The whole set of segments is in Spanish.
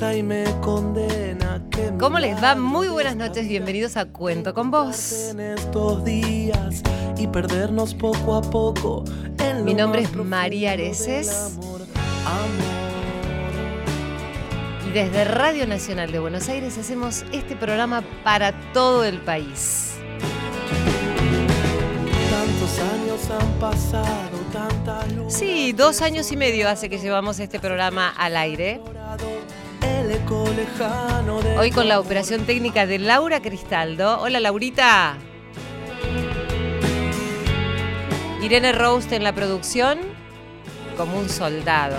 y me condena. Que ¿Cómo les va? Muy buenas noches, bienvenidos a Cuento con Vos. En estos días y perdernos poco a poco. En Mi nombre es María Areces. del Amor, amor. Y desde Radio Nacional de Buenos Aires hacemos este programa para todo el país. Tantos años han pasado, tanta luz. Sí, dos años y medio hace que llevamos este programa al aire. Hoy con la operación técnica de Laura Cristaldo. Hola Laurita. Irene Roast en la producción, como un soldado.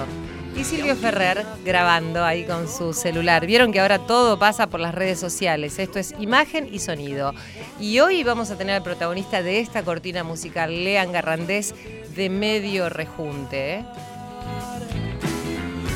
Y Silvio Ferrer grabando ahí con su celular. Vieron que ahora todo pasa por las redes sociales. Esto es imagen y sonido. Y hoy vamos a tener al protagonista de esta cortina musical, Lean Garrandés, de medio rejunte. ¿eh?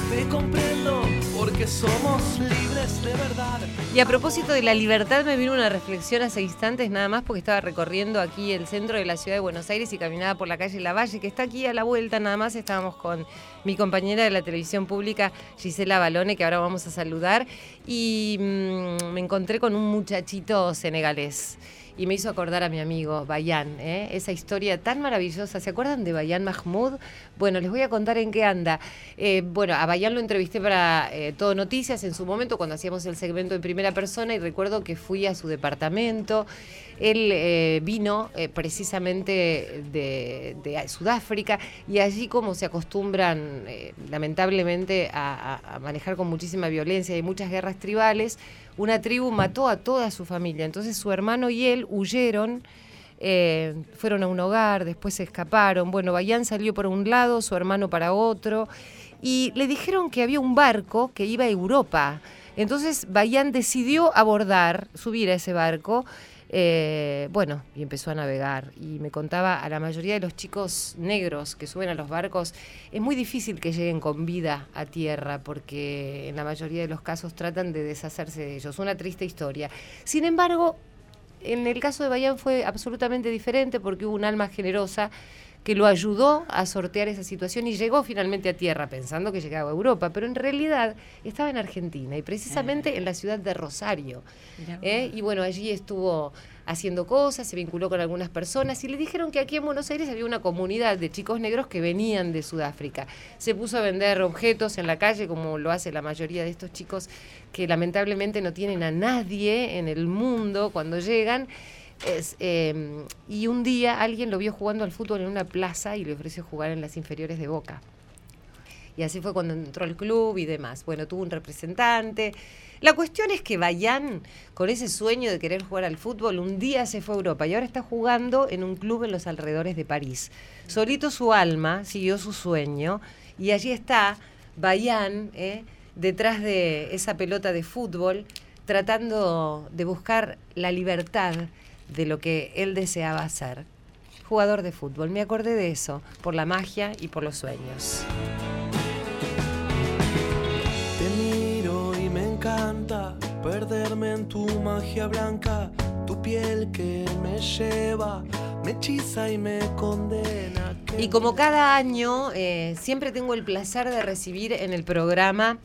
Te comprendo porque somos libres de verdad. Y a propósito de la libertad, me vino una reflexión hace instantes nada más porque estaba recorriendo aquí el centro de la ciudad de Buenos Aires y caminaba por la calle Lavalle, que está aquí a la vuelta nada más. Estábamos con mi compañera de la televisión pública, Gisela Balone, que ahora vamos a saludar, y mm, me encontré con un muchachito senegalés. Y me hizo acordar a mi amigo Bayan, ¿eh? esa historia tan maravillosa. ¿Se acuerdan de Bayan Mahmoud? Bueno, les voy a contar en qué anda. Eh, bueno, a Bayan lo entrevisté para eh, Todo Noticias en su momento cuando hacíamos el segmento en primera persona y recuerdo que fui a su departamento. Él eh, vino precisamente de, Sudáfrica y allí como se acostumbran lamentablemente a manejar con muchísima violencia y muchas guerras tribales, una tribu mató a toda su familia. Entonces su hermano y él huyeron. eh, fueron a un hogar, después se escaparon. Bueno, Bayán salió por un lado, su hermano para otro, y le dijeron que había un barco que iba a Europa. Entonces Bayán decidió abordar, subir a ese barco, eh, bueno, y empezó a navegar. Y me contaba a la mayoría de los chicos negros que suben a los barcos, es muy difícil que lleguen con vida a tierra, porque en la mayoría de los casos tratan de deshacerse de ellos. Una triste historia. Sin embargo, en el caso de Bayán fue absolutamente diferente porque hubo un alma generosa que lo ayudó a sortear esa situación y llegó finalmente a tierra pensando que llegaba a Europa, pero en realidad estaba en Argentina y precisamente en la ciudad de Rosario. ¿eh? Y bueno, allí estuvo haciendo cosas, se vinculó con algunas personas y le dijeron que aquí en Buenos Aires había una comunidad de chicos negros que venían de Sudáfrica. Se puso a vender objetos en la calle como lo hace la mayoría de estos chicos que lamentablemente no tienen a nadie en el mundo cuando llegan. Eh, y un día alguien lo vio jugando al fútbol en una plaza y le ofreció jugar en las inferiores de Boca. Y así fue cuando entró al club y demás. Bueno, tuvo un representante. La cuestión es que Bayán, con ese sueño de querer jugar al fútbol, un día se fue a Europa y ahora está jugando en un club en los alrededores de París. Solito su alma siguió su sueño y allí está Bayán, ¿eh? detrás de esa pelota de fútbol, tratando de buscar la libertad de lo que él deseaba hacer. Jugador de fútbol, me acordé de eso, por la magia y por los sueños. Te miro y me encanta perderme en tu magia blanca, tu piel que me lleva, me hechiza y me condena. Y como cada año, eh, siempre tengo el placer de recibir en el programa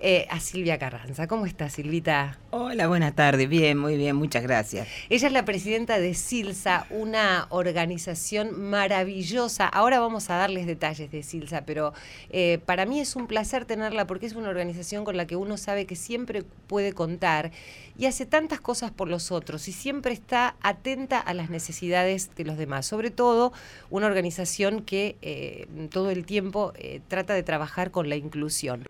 eh, a Silvia Carranza. ¿Cómo estás, Silvita? Hola, buenas tardes. Bien, muy bien, muchas gracias. Ella es la presidenta de Silsa, una organización maravillosa. Ahora vamos a darles detalles de Silsa, pero eh, para mí es un placer tenerla porque es una organización con la que uno sabe que siempre puede contar y hace tantas cosas por los otros y siempre está atenta a las necesidades de los demás. Sobre todo una organización que eh, todo el tiempo trata de trabajar con la inclusión.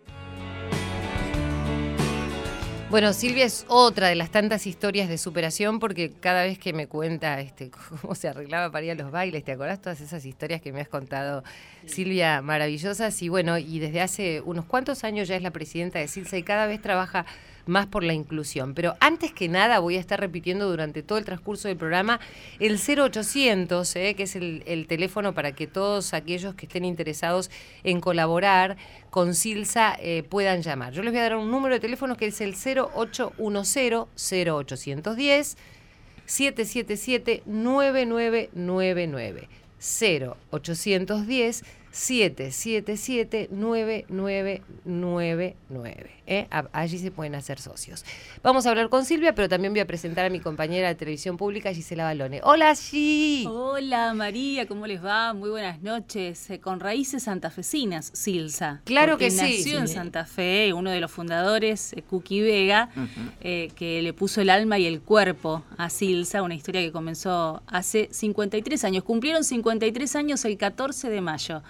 Bueno, Silvia es otra de las tantas historias de superación porque cada vez que me cuenta este, cómo se arreglaba para ir a los bailes, ¿te acordás todas esas historias que me has contado, Silvia, maravillosas? Y bueno, y desde hace unos cuantos años ya es la presidenta de Silsa y cada vez trabaja más por la inclusión. Pero antes que nada voy a estar repitiendo durante todo el transcurso del programa el 0800, eh, que es el, el teléfono para que todos aquellos que estén interesados en colaborar con Silsa eh, puedan llamar. Yo les voy a dar un número de teléfono que es el 0810-0810. 777-9999. 0810 777 9999. ¿Eh? Allí se pueden hacer socios. Vamos a hablar con Silvia, pero también voy a presentar a mi compañera de televisión pública, Gisela Balone. Hola, Gi. Hola, María, ¿cómo les va? Muy buenas noches. Eh, con raíces santafesinas, Silsa. Claro que sí. Nació en Santa Fe, uno de los fundadores, eh, Cookie Vega, que le puso el alma y el cuerpo a Silsa, una historia que comenzó hace 53 años. Cumplieron 53 años el 14 de mayo.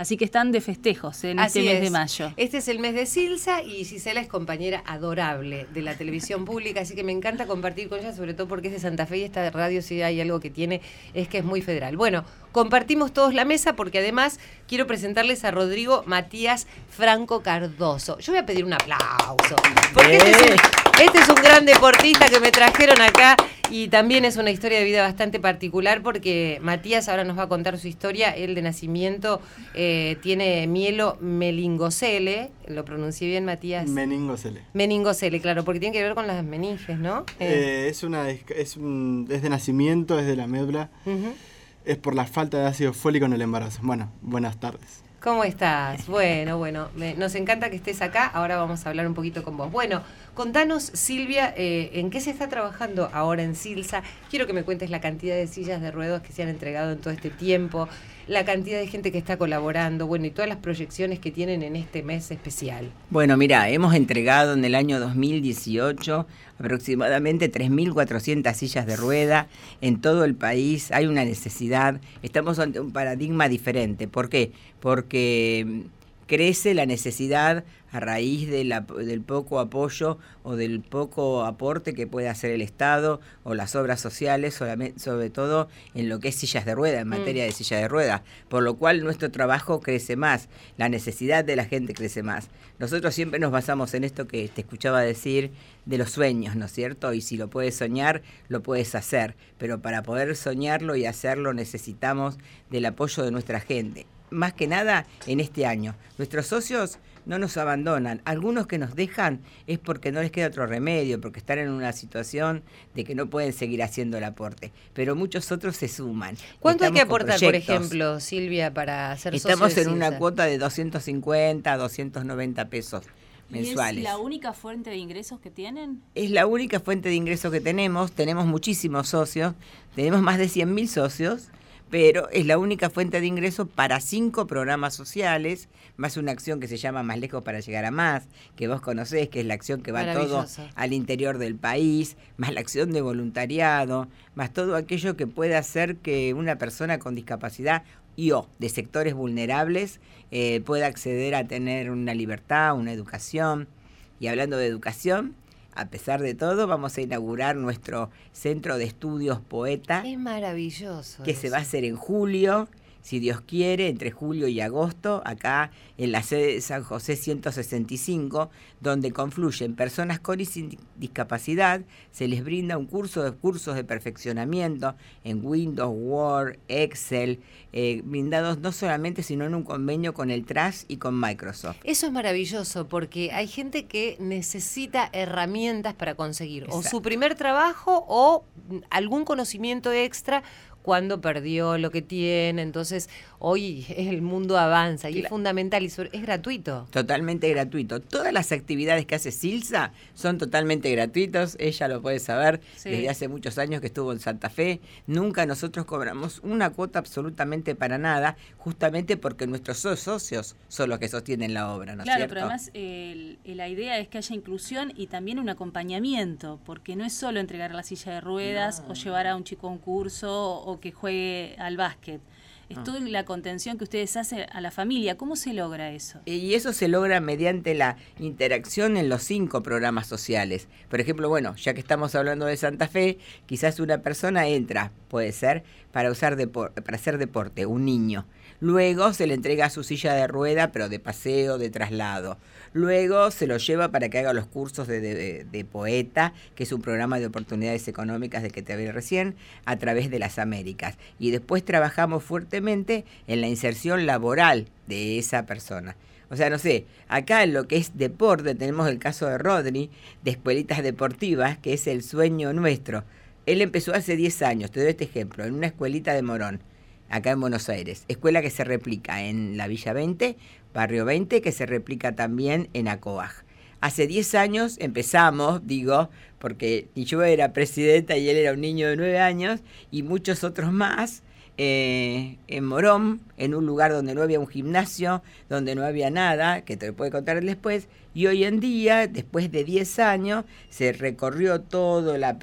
Así que están de festejos en este mes de mayo. Este es el mes de Silsa y Gisela es compañera adorable de la televisión pública, así que me encanta compartir con ella, sobre todo porque es de Santa Fe y esta radio si hay algo que tiene es que es muy federal. Bueno, compartimos todos la mesa porque además quiero presentarles a Rodrigo Matías Franco Cardoso. Yo voy a pedir un aplauso, porque este es, un, este es un gran deportista que me trajeron acá y también es una historia de vida bastante particular porque Matías ahora nos va a contar su historia. Él de nacimiento eh, tiene mielo melingocele, lo pronuncié bien Matías. Meningocele. Meningocele, claro, porque tiene que ver con las meninges, ¿no? Eh, es una es, un, de nacimiento, es de la médula. Es por la falta de ácido fólico en el embarazo. Bueno, buenas tardes. ¿Cómo estás? Bueno, bueno, nos encanta que estés acá. Ahora vamos a hablar un poquito con vos. Bueno, contanos, Silvia, eh, ¿en qué se está trabajando ahora en Silsa? Quiero que me cuentes la cantidad de sillas de ruedas que se han entregado en todo este tiempo, la cantidad de gente que está colaborando, bueno, y todas las proyecciones que tienen en este mes especial. Bueno, mira, hemos entregado en el año 2018 aproximadamente 3.400 sillas de rueda en todo el país. Hay una necesidad, estamos ante un paradigma diferente. ¿Por qué? Porque mm, crece la necesidad a raíz del poco apoyo o del poco aporte que puede hacer el Estado o las obras sociales, sobre todo en lo que es sillas de rueda, en mm. materia de silla de rueda, por lo cual nuestro trabajo crece más, la necesidad de la gente crece más. Nosotros siempre nos basamos en esto que te escuchaba decir de los sueños, ¿no es cierto? Y si lo puedes soñar, lo puedes hacer, pero para poder soñarlo y hacerlo necesitamos del apoyo de nuestra gente más que nada en este año. Nuestros socios no nos abandonan. Algunos que nos dejan es porque no les queda otro remedio, porque están en una situación de que no pueden seguir haciendo el aporte. Pero muchos otros se suman. ¿Cuánto hay que aportar, por ejemplo, Silvia, para hacer Estamos en una cuota de 250, 290 pesos. Mensuales. ¿Es la única fuente de ingresos que tienen? Es la única fuente de ingresos que tenemos. Tenemos muchísimos socios. Tenemos más de 100.000 socios pero es la única fuente de ingreso para cinco programas sociales, más una acción que se llama Más lejos para llegar a más, que vos conocés, que es la acción que va todo al interior del país, más la acción de voluntariado, más todo aquello que puede hacer que una persona con discapacidad y o de sectores vulnerables eh, pueda acceder a tener una libertad, una educación. Y hablando de educación, a pesar de todo, vamos a inaugurar nuestro centro de estudios poeta. Es maravilloso. Que se va a hacer en julio si Dios quiere, entre julio y agosto, acá en la sede de San José 165, donde confluyen personas con y sin discapacidad, se les brinda un curso de cursos de perfeccionamiento en Windows, Word, Excel, eh, brindados no solamente, sino en un convenio con el TRAS y con Microsoft. Eso es maravilloso, porque hay gente que necesita herramientas para conseguir o su primer trabajo o algún conocimiento extra cuando perdió lo que tiene. Entonces, hoy el mundo avanza y es fundamental y es gratuito. Totalmente gratuito. Todas las actividades que hace Silsa son totalmente gratuitos. Ella lo puede saber desde hace muchos años que estuvo en Santa Fe. Nunca nosotros cobramos una cuota absolutamente para nada, justamente porque nuestros socios son los que sostienen la obra. ¿no claro, pero además la idea es que haya inclusión y también un acompañamiento, porque no es solo entregar la silla de ruedas o llevar a un chico a un curso o que juegue al básquet. Es ah. toda la contención que ustedes hacen a la familia. ¿Cómo se logra eso? Y eso se logra mediante la interacción en los cinco programas sociales. Por ejemplo, bueno, ya que estamos hablando de Santa Fe, quizás una persona entra, puede ser, para, usar para hacer deporte, un niño. Luego se le entrega su silla de rueda, pero de paseo, de traslado. Luego se lo lleva para que haga los cursos de, poeta, que es un programa de oportunidades económicas de que te hablé recién, a través de las Américas. Y después trabajamos fuertemente en la inserción laboral de esa persona. O sea, no sé, acá en lo que es deporte tenemos el caso de Rodri, de escuelitas deportivas, que es el sueño nuestro. Él empezó hace 10 años, te doy este ejemplo, en una escuelita de Morón acá en Buenos Aires. Escuela que se replica en la Villa 20, Barrio 20, que se replica también en Acoaj. Hace 10 años empezamos, digo, porque yo era presidenta y él era un niño de 9 años, y muchos otros más, eh, en Morón, en un lugar donde no había un gimnasio, donde no había nada, que te lo puede contar después, y hoy en día, después de 10 años, se recorrió todo la,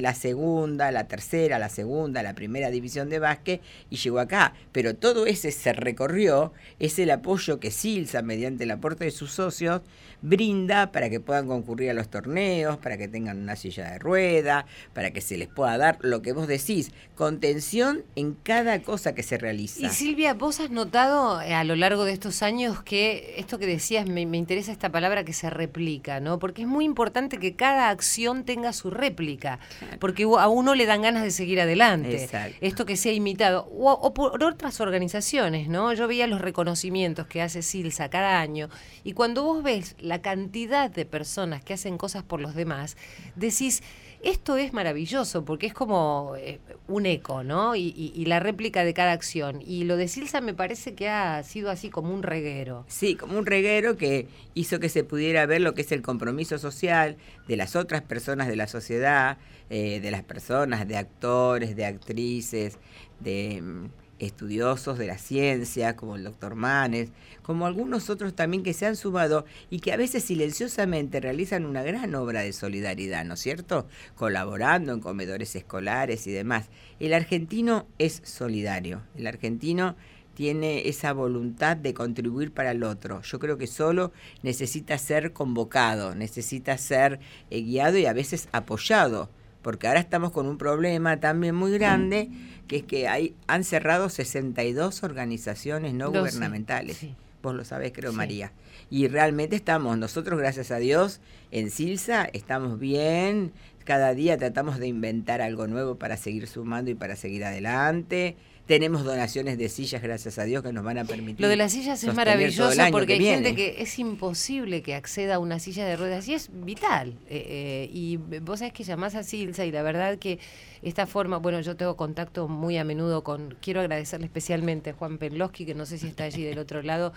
la segunda, la tercera, la segunda, la primera división de básquet y llegó acá. Pero todo ese se recorrió, es el apoyo que Silsa, mediante el aporte de sus socios, brinda para que puedan concurrir a los torneos, para que tengan una silla de rueda, para que se les pueda dar lo que vos decís, contención en cada cosa que se realiza. Y Silvia, vos has notado eh, a lo largo de estos años que esto que decías, me, me interesa esta palabra, que se replica, ¿no? Porque es muy importante que cada acción tenga su réplica, porque a uno le dan ganas de seguir adelante. Esto que sea imitado, o, por otras organizaciones, ¿no? Yo veía los reconocimientos que hace Silsa cada año, y cuando vos ves la cantidad de personas que hacen cosas por los demás, decís, esto es maravilloso porque es como eh, un eco, ¿no? Y, la réplica de cada acción. Y lo de Silsa me parece que ha sido así como un reguero. Sí, como un reguero que hizo que se pudiera ver lo que es el compromiso social de las otras personas de la sociedad, eh, de las personas, de actores, de actrices, de mm, estudiosos de la ciencia, como el doctor Manes, como algunos otros también que se han sumado y que a veces silenciosamente realizan una gran obra de solidaridad, ¿no es cierto? Colaborando en comedores escolares y demás. El argentino es solidario, el argentino tiene esa voluntad de contribuir para el otro. Yo creo que solo necesita ser convocado, necesita ser eh, guiado y a veces apoyado porque ahora estamos con un problema también muy grande, que es que hay, han cerrado 62 organizaciones no gubernamentales. Vos lo sabés, creo, María. Y realmente estamos, nosotros, gracias a Dios, en Silsa estamos bien, cada día tratamos de inventar algo nuevo para seguir sumando y para seguir adelante. Tenemos donaciones de sillas, gracias a Dios, que nos van a permitir. Lo de las sillas es maravilloso porque hay gente que es imposible que acceda a una silla de ruedas y es vital. Eh, eh, y vos sabés que llamás a Silsa y la verdad que esta forma, bueno, yo tengo contacto muy a menudo con, quiero agradecerle especialmente a Juan Penlowski, que no sé si está allí del otro lado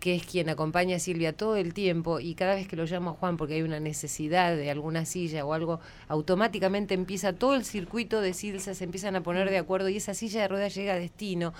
que es quien acompaña a Silvia todo el tiempo y cada vez que lo llamo a Juan porque hay una necesidad de alguna silla o algo, automáticamente empieza todo el circuito de Silsa, se empiezan a poner de acuerdo y esa silla de ruedas llega a destino.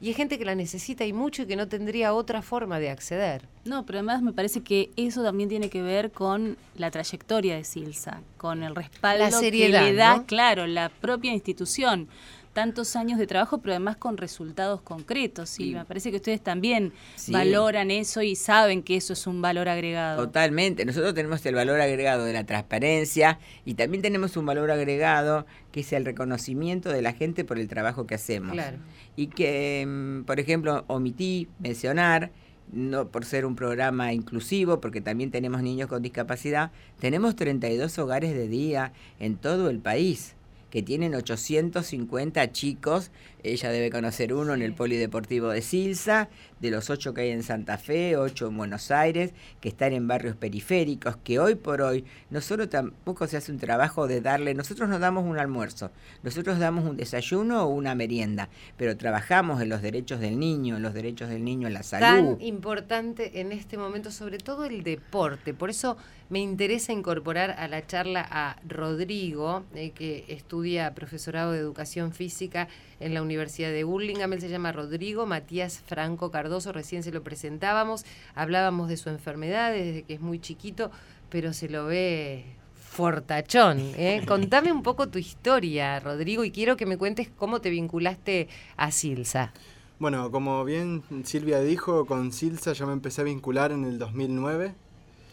Y hay gente que la necesita y mucho y que no tendría otra forma de acceder. No, pero además me parece que eso también tiene que ver con la trayectoria de Silsa, con el respaldo la seriedad, que le da, claro, la propia institución tantos años de trabajo, pero además con resultados concretos. Y me parece que ustedes también valoran eso y saben que eso es un valor agregado. Totalmente. Nosotros tenemos el valor agregado de la transparencia y también tenemos un valor agregado que es el reconocimiento de la gente por el trabajo que hacemos. Claro. Y que, mm, por ejemplo, omití mencionar no por ser un programa inclusivo, porque también tenemos niños con discapacidad, tenemos 32 hogares de día en todo el país que tienen 850 chicos. Ella debe conocer uno en el Polideportivo de Silsa, de los ocho que hay en Santa Fe, ocho en Buenos Aires, que están en barrios periféricos, que hoy por hoy no solo tampoco se hace un trabajo de darle, nosotros nos damos un almuerzo, nosotros damos un desayuno o una merienda, pero trabajamos en los derechos del niño, en los derechos del niño en la salud. Tan importante en este momento, sobre todo el deporte, por eso me interesa incorporar a la charla a Rodrigo, eh, que estudia profesorado de educación física en la Universidad de Burlingame. Él se llama Rodrigo Matías Franco Cardoso, recién se lo presentábamos. Hablábamos de su enfermedad desde que es muy chiquito, pero se lo ve fortachón. ¿eh? Contame un poco tu historia, Rodrigo, y quiero que me cuentes cómo te vinculaste a Silsa. Bueno, como bien Silvia dijo, con Silsa yo me empecé a vincular en el 2009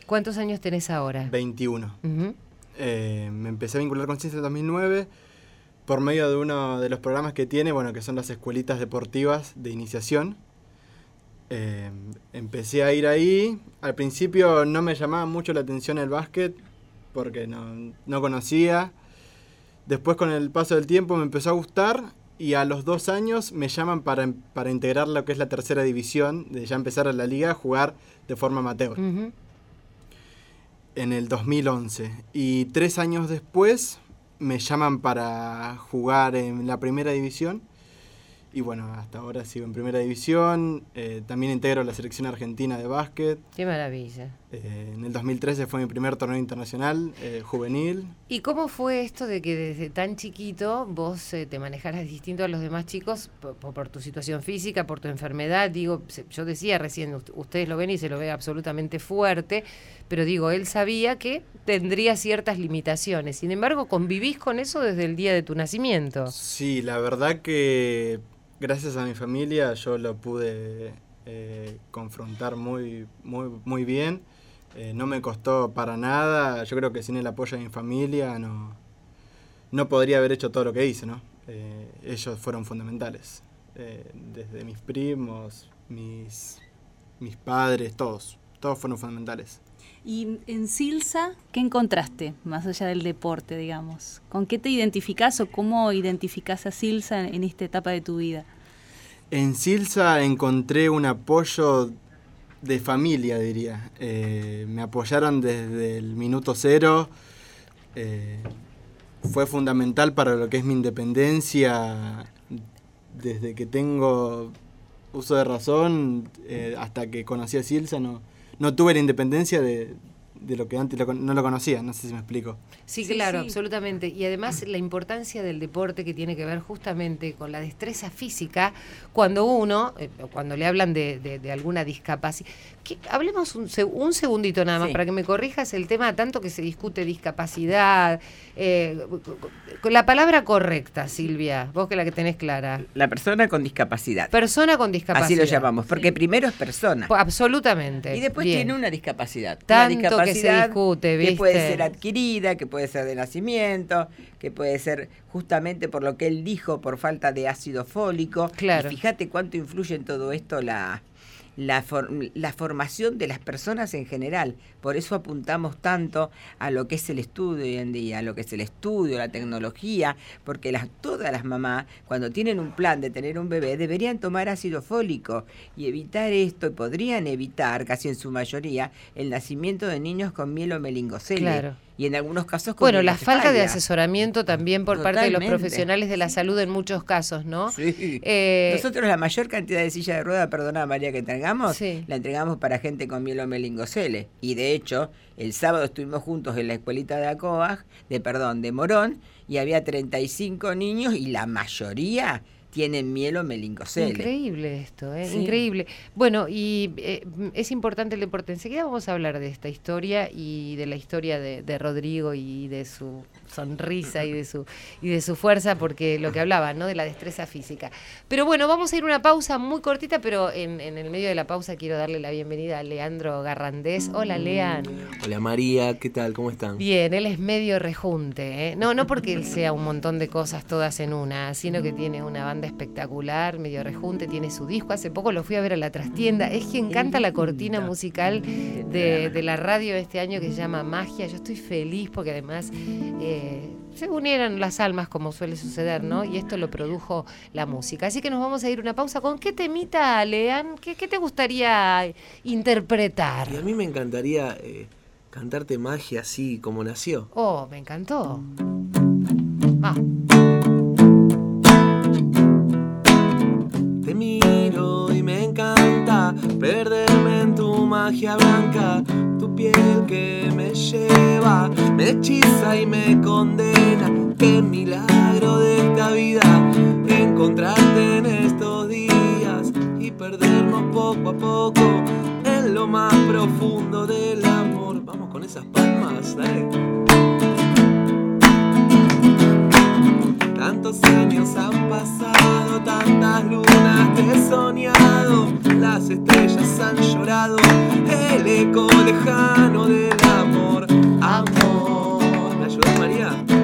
¿Cuántos años tenés ahora? 21. Eh, me empecé a vincular con Ciencia en 2009 por medio de uno de los programas que tiene, bueno, que son las escuelitas deportivas de iniciación. Eh, empecé a ir ahí. Al principio no me llamaba mucho la atención el básquet porque no, no conocía. Después con el paso del tiempo me empezó a gustar y a los dos años me llaman para, para integrar lo que es la tercera división, de ya empezar a la liga a jugar de forma amateur en el 2011. Y tres años después me llaman para jugar en la primera división. y bueno, hasta ahora sigo en primera división. Eh, también integro la selección argentina de básquet. Qué maravilla. Eh, en el 2013 fue mi primer torneo internacional eh, juvenil. ¿Y cómo fue esto de que desde tan chiquito vos te manejaras distinto a los demás chicos por, tu situación física, por tu enfermedad? Digo, yo decía recién, ustedes lo ven y se lo ve absolutamente fuerte, pero digo, él sabía que tendría ciertas limitaciones. Sin embargo, convivís con eso desde el día de tu nacimiento. Sí, la verdad que gracias a mi familia yo lo pude eh, confrontar muy, muy, muy bien. Eh, no me costó para nada. Yo creo que sin el apoyo de mi familia no, no podría haber hecho todo lo que hice, ¿no? Eh, ellos fueron fundamentales. desde mis primos, mis, mis padres, todos. Todos fueron fundamentales. Y en Silsa, ¿qué encontraste, más allá del deporte, digamos? ¿Con qué te identificás o cómo identificás a Silsa en, esta etapa de tu vida? En Silsa encontré un apoyo de familia, diría. Eh, me apoyaron desde el minuto cero. Eh, fue fundamental para lo que es mi independencia desde que tengo uso de razón eh, hasta que conocí a Silsa. No, no tuve la independencia de, de lo que antes no lo conocía, no sé si me explico. Sí, claro, absolutamente. Y además la importancia del deporte que tiene que ver justamente con la destreza física, cuando uno, eh, cuando le hablan de, de, alguna discapacidad, hablemos un, un, segundito nada más para que me corrijas el tema tanto que se discute discapacidad, eh, con la palabra correcta, Silvia, vos que la que tenés clara. La persona con discapacidad. Persona con discapacidad. Así lo llamamos, porque primero es persona. absolutamente. Y después tiene una discapacidad. Tanto una discapacidad que se discute, ¿viste? Que puede ser adquirida, que puede ser de nacimiento, que puede ser justamente por lo que él dijo, por falta de ácido fólico. Claro. Y fíjate cuánto influye en todo esto la, la, la, formación de las personas en general. Por eso apuntamos tanto a lo que es el estudio hoy en día, a lo que es el estudio, la tecnología, porque las, todas las mamás, cuando tienen un plan de tener un bebé, deberían tomar ácido fólico y evitar esto, y podrían evitar, casi en su mayoría, el nacimiento de niños con mielomelingocele. Claro y en algunos casos Bueno, la falta de asesoramiento también por parte de los profesionales de la salud en muchos casos, ¿no? Sí. Eh, Nosotros la mayor cantidad de sillas de rueda, perdona María, que entregamos, la entregamos para gente con mielomelingocele. Y de hecho, el sábado estuvimos juntos en la escuelita de Acoag, de perdón, de Morón, y había 35 niños y la mayoría tienen miel o melincocele. Increíble esto, ¿eh? increíble. Bueno, y eh, es importante el deporte. Enseguida vamos a hablar de esta historia y de la historia de, de Rodrigo y de su sonrisa y de su y de su fuerza porque lo que hablaba no de la destreza física. Pero bueno vamos a ir una pausa muy cortita pero en, el medio de la pausa quiero darle la bienvenida a Leandro Garrandés. Hola Lean. Hola María qué tal cómo están bien él es medio rejunte ¿eh? no no porque él sea un montón de cosas todas en una sino que tiene una banda espectacular medio rejunte tiene su disco. Hace poco lo fui a ver a la trastienda. Es quien canta la cortina musical de, de la radio este año que se llama Magia. Yo estoy feliz porque además eh, se unieran las almas como suele suceder, ¿no? Y esto lo produjo la música. Así que nos vamos a ir una pausa. ¿Con qué temita, Lean? ¿Qué, te gustaría interpretar? Y a mí me encantaría eh, cantarte magia así como nació. Oh, me encantó. Ah. Te miro y me encanta perderme en tu magia blanca que me lleva, me hechiza y me condena. Qué milagro de esta vida, encontrarte en estos días y perdernos poco a poco en lo más profundo del amor. Vamos con esas palmas, dale. Tantos años han pasado, tantas lunas te he soñado, las estrellas han llorado, el eco lejano del amor, amor. ¿Me ayudas María?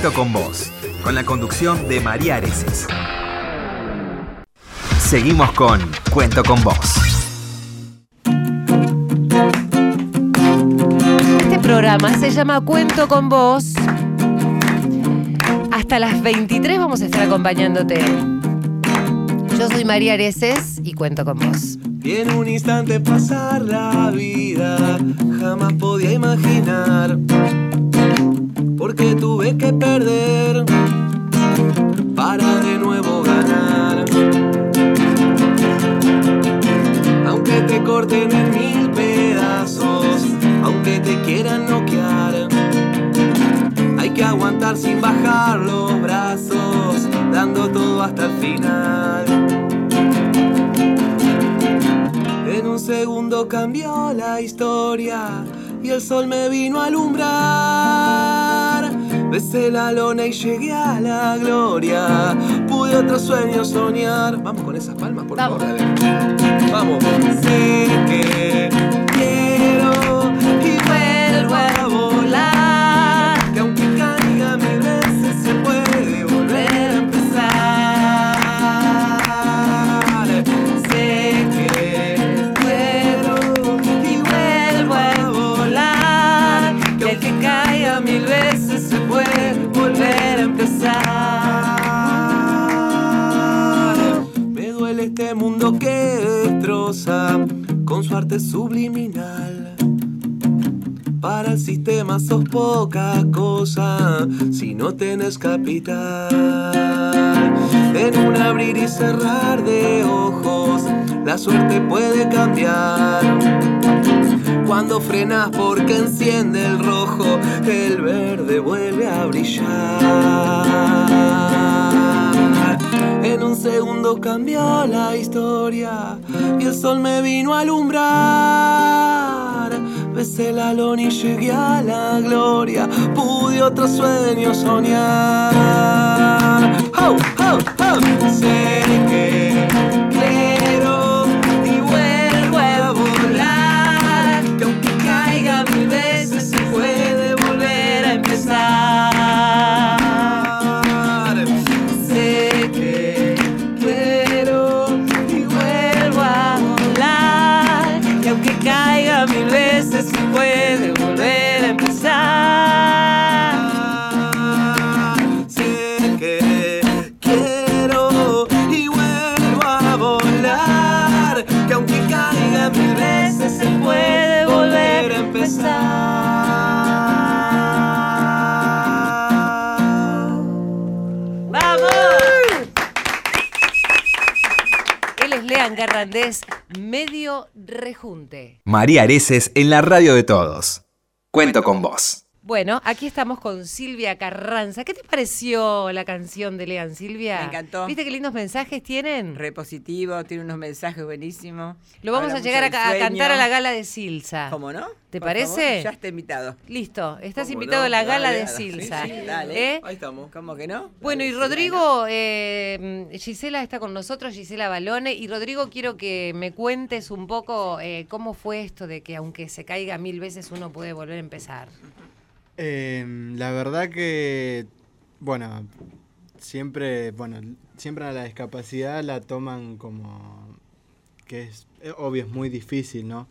Cuento con vos, con la conducción de María Areces. Seguimos con Cuento con vos. programa se llama Cuento con vos. Hasta las 23 vamos a estar acompañándote. Yo soy María Areces y cuento con vos. Y en un instante pasar la vida, jamás podía imaginar. Sin bajar los brazos, dando todo hasta el final. En un segundo cambió la historia y el sol me vino a alumbrar. Besé la lona y llegué a la gloria. Pude otro sueño soñar. Vamos con esas palmas, por Vamos. favor. Vamos. Sé que subliminal. Para el sistema sos poca cosa si no tenés capital. En un abrir y cerrar de ojos, la suerte puede cambiar. Cuando frenas porque enciende el rojo, el verde vuelve a brillar. En un segundo cambió la historia y el sol me vino a alumbrar. Besé la lona y llegué a la gloria, pude otro sueño soñar. ¡Oh, oh, oh! Sé que medio rejunte. María Areces en la radio de todos. Cuento con vos. Bueno, aquí estamos con Silvia Carranza. ¿Qué te pareció la canción de Lean, Silvia? Me encantó. ¿Viste qué lindos mensajes tienen? Re positivo, tiene unos mensajes buenísimos. Lo vamos Habla a llegar a, cantar a la gala de Silsa. ¿Cómo no? ¿Te Por parece? favor, ya está invitado. Listo, estás ¿Cómo invitado no? a la gala Dale, de. Silsa. Sí, sí, dale. ¿Eh? Ahí estamos. ¿Cómo que no? Bueno, y Rodrigo, eh, Gisela está con nosotros, Gisela Balone. Y Rodrigo, quiero que me cuentes un poco eh, cómo fue esto de que aunque se caiga mil veces uno puede volver a empezar. Em, la verdad que, bueno, siempre, bueno, siempre a la discapacidad la toman como que es eh, obvio, es muy difícil, ¿no?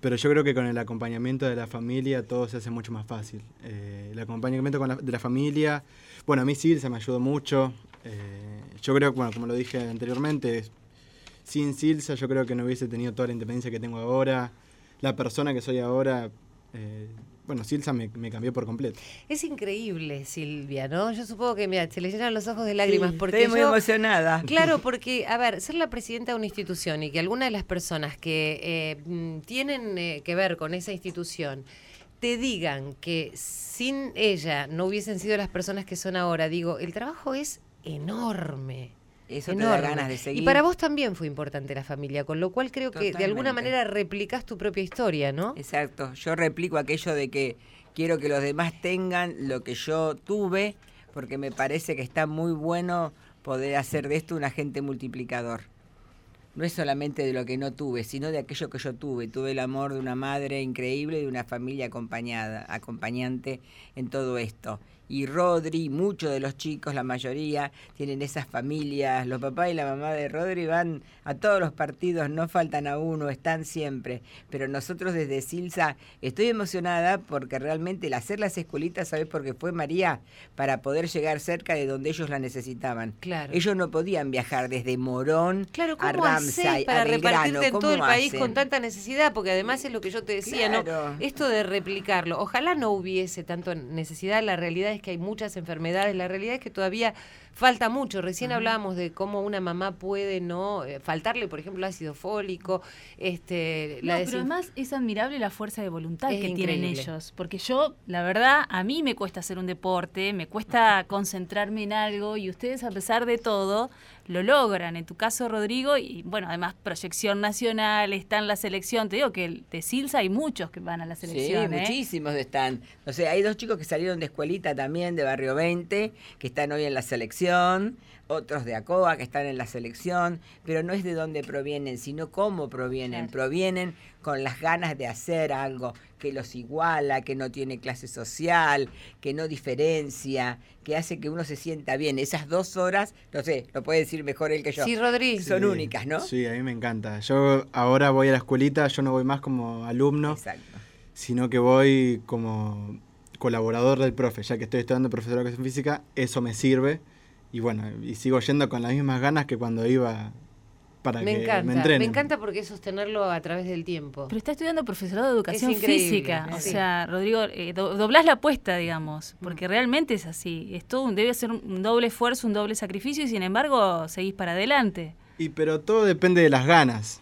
Pero yo creo que con el acompañamiento de la familia todo se hace mucho más fácil. Eh, el acompañamiento de la familia, bueno, a mí Silsa me ayudó mucho. eh, yo creo bueno, como lo dije anteriormente, sin Silsa yo creo que no hubiese tenido toda la independencia que tengo ahora. La persona que soy ahora, bueno, Silsa me, me cambió por completo. Es increíble, Silvia, ¿no? Yo supongo que, mira, se le llenan los ojos de lágrimas Sí, porque Estoy muy yo- emocionada. Claro, porque, a ver, ser la presidenta de una institución y que alguna de las personas que eh, mm, tienen eh, que ver con esa institución te digan que sin ella no hubiesen sido las personas que son ahora, digo, el trabajo es enorme. Eso te enorme. da ganas de seguir. Y para vos también fue importante la familia, con lo cual creo que de alguna manera replicás tu propia historia, ¿no? Exacto. Yo replico aquello de que quiero que los demás tengan lo que yo tuve, porque me parece que está muy bueno poder hacer de esto un agente multiplicador. no es solamente de lo que no tuve, sino de aquello que yo tuve. Tuve el amor de una madre increíble y de una familia acompañada, acompañante en todo esto y Rodri, muchos de los chicos, la mayoría, tienen esas familias. Los papás y la mamá de Rodri van a todos los partidos, no faltan a uno, están siempre. Pero nosotros desde Silsa estoy emocionada porque realmente el hacer las escuelitas, ¿sabes por qué fue María? Para poder llegar cerca de donde ellos la necesitaban. Claro. Ellos no podían viajar desde Morón claro, a Ramsay, para a Belgrano. en todo el país hacen? con tanta necesidad? Porque además es lo que yo te decía, Claro. ¿no? Esto de replicarlo. Ojalá no hubiese tanto necesidad, la realidad es que hay muchas enfermedades, la realidad es que todavía falta mucho. Recién hablábamos de cómo una mamá puede no Eh, faltarle, por ejemplo, ácido fólico, este, No, la pero además es admirable la fuerza de voluntad Es que tienen ellos. Porque yo, la verdad, a mí me cuesta hacer un deporte, me cuesta concentrarme en algo y ustedes, a pesar de todo, lo logran. En tu caso, Rodrigo, y bueno, además proyección nacional, está en la selección. Te digo que de Silsa hay muchos que van a la selección. Sí, ¿eh? muchísimos están. O sea, hay dos chicos que salieron de escuelita también, de Barrio 20, que están hoy en la selección, otros de ACOA que están en la selección, pero no es de dónde provienen, sino cómo provienen. Claro. Provienen con las ganas de hacer algo que los iguala, que no tiene clase social, que no diferencia, que hace que uno se sienta bien. Esas dos horas, no sé, lo puede decir mejor él que yo. Sí, Rodri. Son Sí, únicas, ¿no? Sí, a mí me encanta. Yo ahora voy a la escuelita, yo no voy más como alumno, Exacto. sino que voy como colaborador del profe, ya que estoy estudiando profesor de educación física, eso me sirve. Y bueno, y sigo yendo con las mismas ganas que cuando iba para Me que encanta, me me, entrenen. encanta porque es sostenerlo a través del tiempo. Pero está estudiando profesorado de educación física. O sí. sea, Rodrigo, eh, do- doblás la apuesta, digamos, porque realmente es así. Es todo, un- debe ser un, un doble esfuerzo, un doble sacrificio y sin embargo seguís para adelante. Y pero todo depende de las ganas.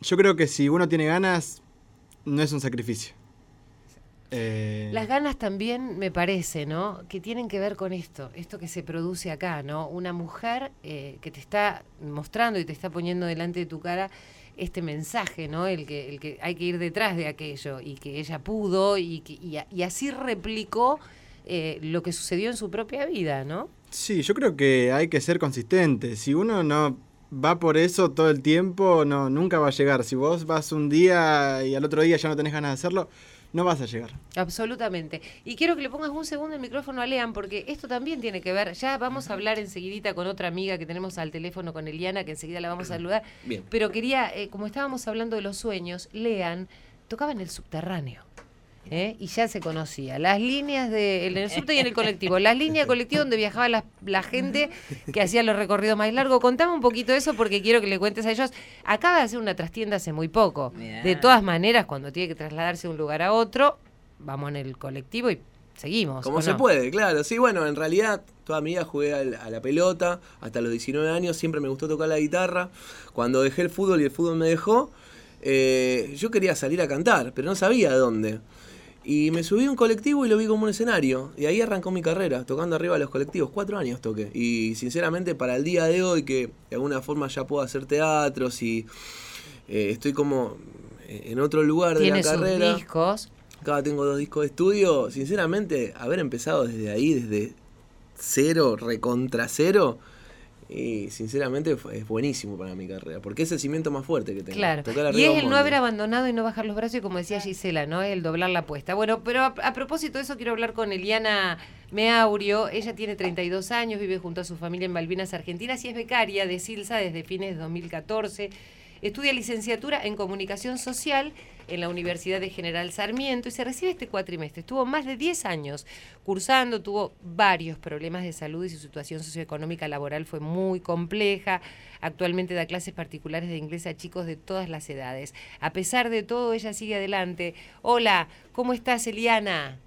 Yo creo que si uno tiene ganas, no es un sacrificio. Eh, Las ganas también me parece, ¿no? Que tienen que ver con esto, esto que se produce acá, ¿no? Una mujer eh, que te está mostrando y te está poniendo delante de tu cara este mensaje, ¿no? El que, el que hay que ir detrás de aquello y que ella pudo y, que, y, a- y así replicó eh, lo que sucedió en su propia vida, ¿no? Sí, yo creo que hay que ser consistente. Si uno no va por eso todo el tiempo, no, nunca va a llegar. Si vos vas un día y al otro día ya no tenés ganas de hacerlo, no vas a llegar. Absolutamente. Y quiero que le pongas un segundo el micrófono a Lean, porque esto también tiene que ver. Ya vamos a hablar enseguidita con otra amiga que tenemos al teléfono, con Eliana, que enseguida la vamos a saludar. Bien. Pero quería, eh, como estábamos hablando de los sueños, Lean tocaba en el subterráneo. ¿Eh? Y ya se conocía. Las líneas de, en el subte y en el colectivo. Las líneas de colectivo donde viajaba la, la gente que hacía los recorridos más largos. Contame un poquito eso porque quiero que le cuentes a ellos. Acaba de hacer una trastienda hace muy poco. Mirá. De todas maneras, cuando tiene que trasladarse de un lugar a otro, vamos en el colectivo y seguimos. Como ¿o se no? puede, claro. Sí, bueno, en realidad toda mi vida jugué a la pelota, hasta los 19 años siempre me gustó tocar la guitarra. Cuando dejé el fútbol y el fútbol me dejó, eh, yo quería salir a cantar, pero no sabía de dónde. Y me subí a un colectivo y lo vi como un escenario. Y ahí arrancó mi carrera, tocando arriba de los colectivos. Cuatro años toqué. Y sinceramente para el día de hoy, que de alguna forma ya puedo hacer teatros y eh, estoy como en otro lugar de la sus carrera. discos. Acá tengo dos discos de estudio. Sinceramente, haber empezado desde ahí, desde cero, recontra cero, y sinceramente es buenísimo para mi carrera, porque es el cimiento más fuerte que tengo. Claro. Tocar Y es el no haber abandonado y no bajar los brazos, y como decía Gisela, ¿no? El doblar la apuesta. Bueno, pero a, a propósito de eso, quiero hablar con Eliana Meaurio. Ella tiene 32 años, vive junto a su familia en Malvinas, Argentinas, y es becaria de Silsa desde fines de 2014. Estudia licenciatura en comunicación social en la Universidad de General Sarmiento y se recibe este cuatrimestre. Estuvo más de 10 años cursando, tuvo varios problemas de salud y su situación socioeconómica laboral fue muy compleja. Actualmente da clases particulares de inglés a chicos de todas las edades. A pesar de todo, ella sigue adelante. Hola, ¿cómo estás, Eliana?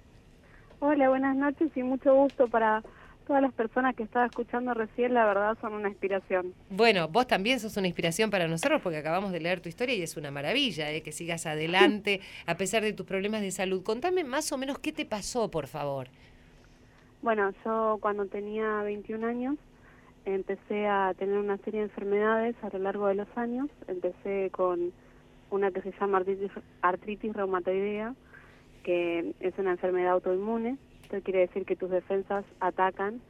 Hola, buenas noches y mucho gusto para todas las personas que estaba escuchando recién, la verdad son una inspiración. Bueno, vos también sos una inspiración para nosotros porque acabamos de leer tu historia y es una maravilla eh, que sigas adelante a pesar de tus problemas de salud. Contame más o menos qué te pasó, por favor. Bueno, yo cuando tenía 21 años empecé a tener una serie de enfermedades a lo largo de los años. Empecé con una que se llama artritis, artritis reumatoidea, que es una enfermedad autoinmune. Esto quiere decir que tus defensas atacan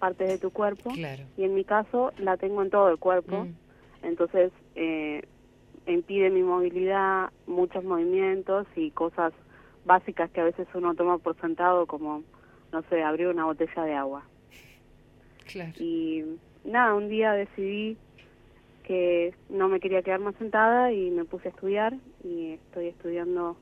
partes de tu cuerpo. Claro. Y en mi caso la tengo en todo el cuerpo. Mm. Entonces, eh, impide mi movilidad, muchos movimientos y cosas básicas que a veces uno toma por sentado, como, no sé, abrir una botella de agua. Claro. Y nada, un día decidí que no me quería quedar más sentada y me puse a estudiar y estoy estudiando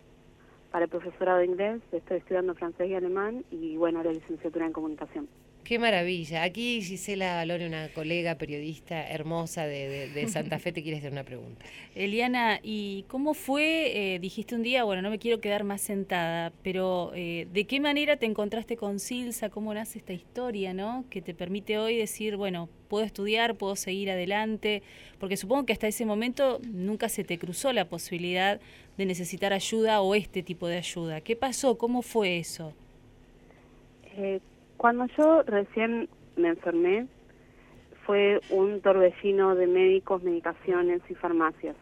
para el profesorado de inglés, estoy estudiando francés y alemán y bueno, la licenciatura en comunicación. Qué maravilla. Aquí Gisela Valone, una colega periodista hermosa de, de- de Santa Fe, te quiere hacer una pregunta. Eliana, ¿y cómo fue? eh, dijiste un día, bueno, no me quiero quedar más sentada, pero eh, ¿de qué manera te encontraste con Silsa? ¿Cómo nace esta historia, no? Que te permite hoy decir, bueno, puedo estudiar, puedo seguir adelante, porque supongo que hasta ese momento nunca se te cruzó la posibilidad de necesitar ayuda o este tipo de ayuda. ¿Qué pasó? ¿Cómo fue eso? Eh, cuando yo recién me enfermé, fue un torbellino de médicos, medicaciones y farmacias.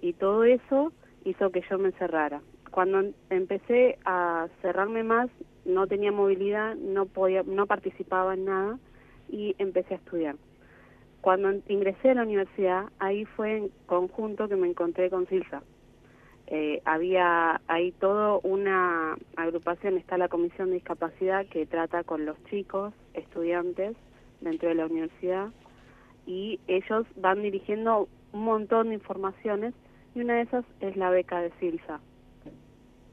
Y todo eso hizo que yo me cerrara. Cuando em- empecé a cerrarme más, no tenía movilidad, no podía, no participaba en nada y empecé a estudiar. Cuando ingresé a la universidad, ahí fue en conjunto que me encontré con Silsa. Eh, había ahí todo una agrupación, está la Comisión de Discapacidad que trata con los chicos, estudiantes dentro de la universidad y ellos van dirigiendo un montón de informaciones y una de esas es la beca de Silsa.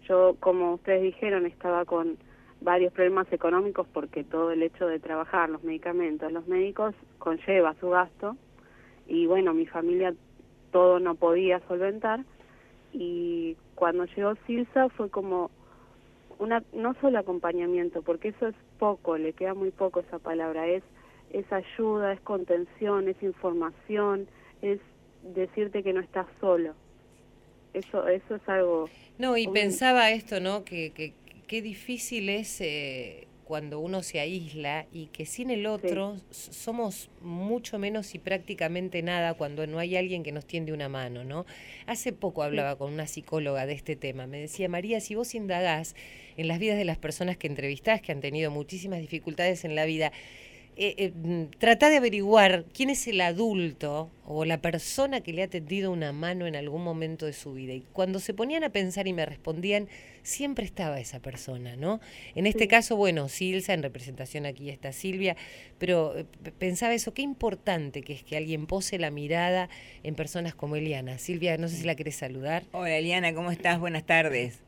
Yo, como ustedes dijeron, estaba con varios problemas económicos porque todo el hecho de trabajar, los medicamentos, los médicos conlleva su gasto y bueno, mi familia todo no podía solventar y cuando llegó Silsa fue como una no solo acompañamiento, porque eso es poco, le queda muy poco esa palabra, es es ayuda, es contención, es información, es decirte que no estás solo. Eso eso es algo No, y un- pensaba esto, ¿no? Que, que, qué difícil es eh, cuando uno se aísla y que sin el otro somos mucho menos y prácticamente nada cuando no hay alguien que nos tiende una mano, ¿no? Hace poco hablaba con una psicóloga de este tema. Me decía, María, si vos indagás en las vidas de las personas que entrevistás, que han tenido muchísimas dificultades en la vida, eh, eh, mm, trata de averiguar quién es el adulto o la persona que le ha tendido una mano en algún momento de su vida. Y cuando se ponían a pensar y me respondían, siempre estaba esa persona, ¿no? En este caso, bueno, Silsa, en representación aquí está Silvia, pero eh, pensaba eso, qué importante que es que alguien pose la mirada en personas como Eliana. Silvia, no sé si la querés saludar. Hola Eliana, ¿cómo estás? Buenas tardes.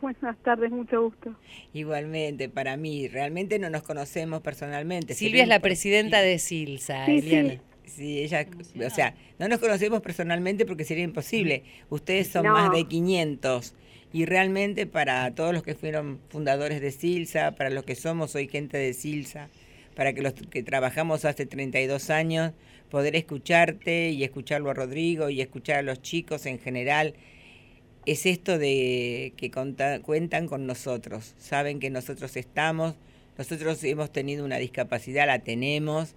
Buenas tardes, mucho gusto. Igualmente, para mí, realmente no nos conocemos personalmente. Silvia es la presidenta de Silsa, Sí, sí. Eliana. Sí, ella, o sea, no nos conocemos personalmente porque sería imposible. Ustedes son No. más de 500 y realmente para todos los que fueron fundadores de Silsa, para los que somos hoy gente de Silsa, para que los que trabajamos hace 32 años, poder escucharte y escucharlo a Rodrigo y escuchar a los chicos en general, es esto de que cuentan con nosotros, saben que nosotros estamos, nosotros hemos tenido una discapacidad, la tenemos,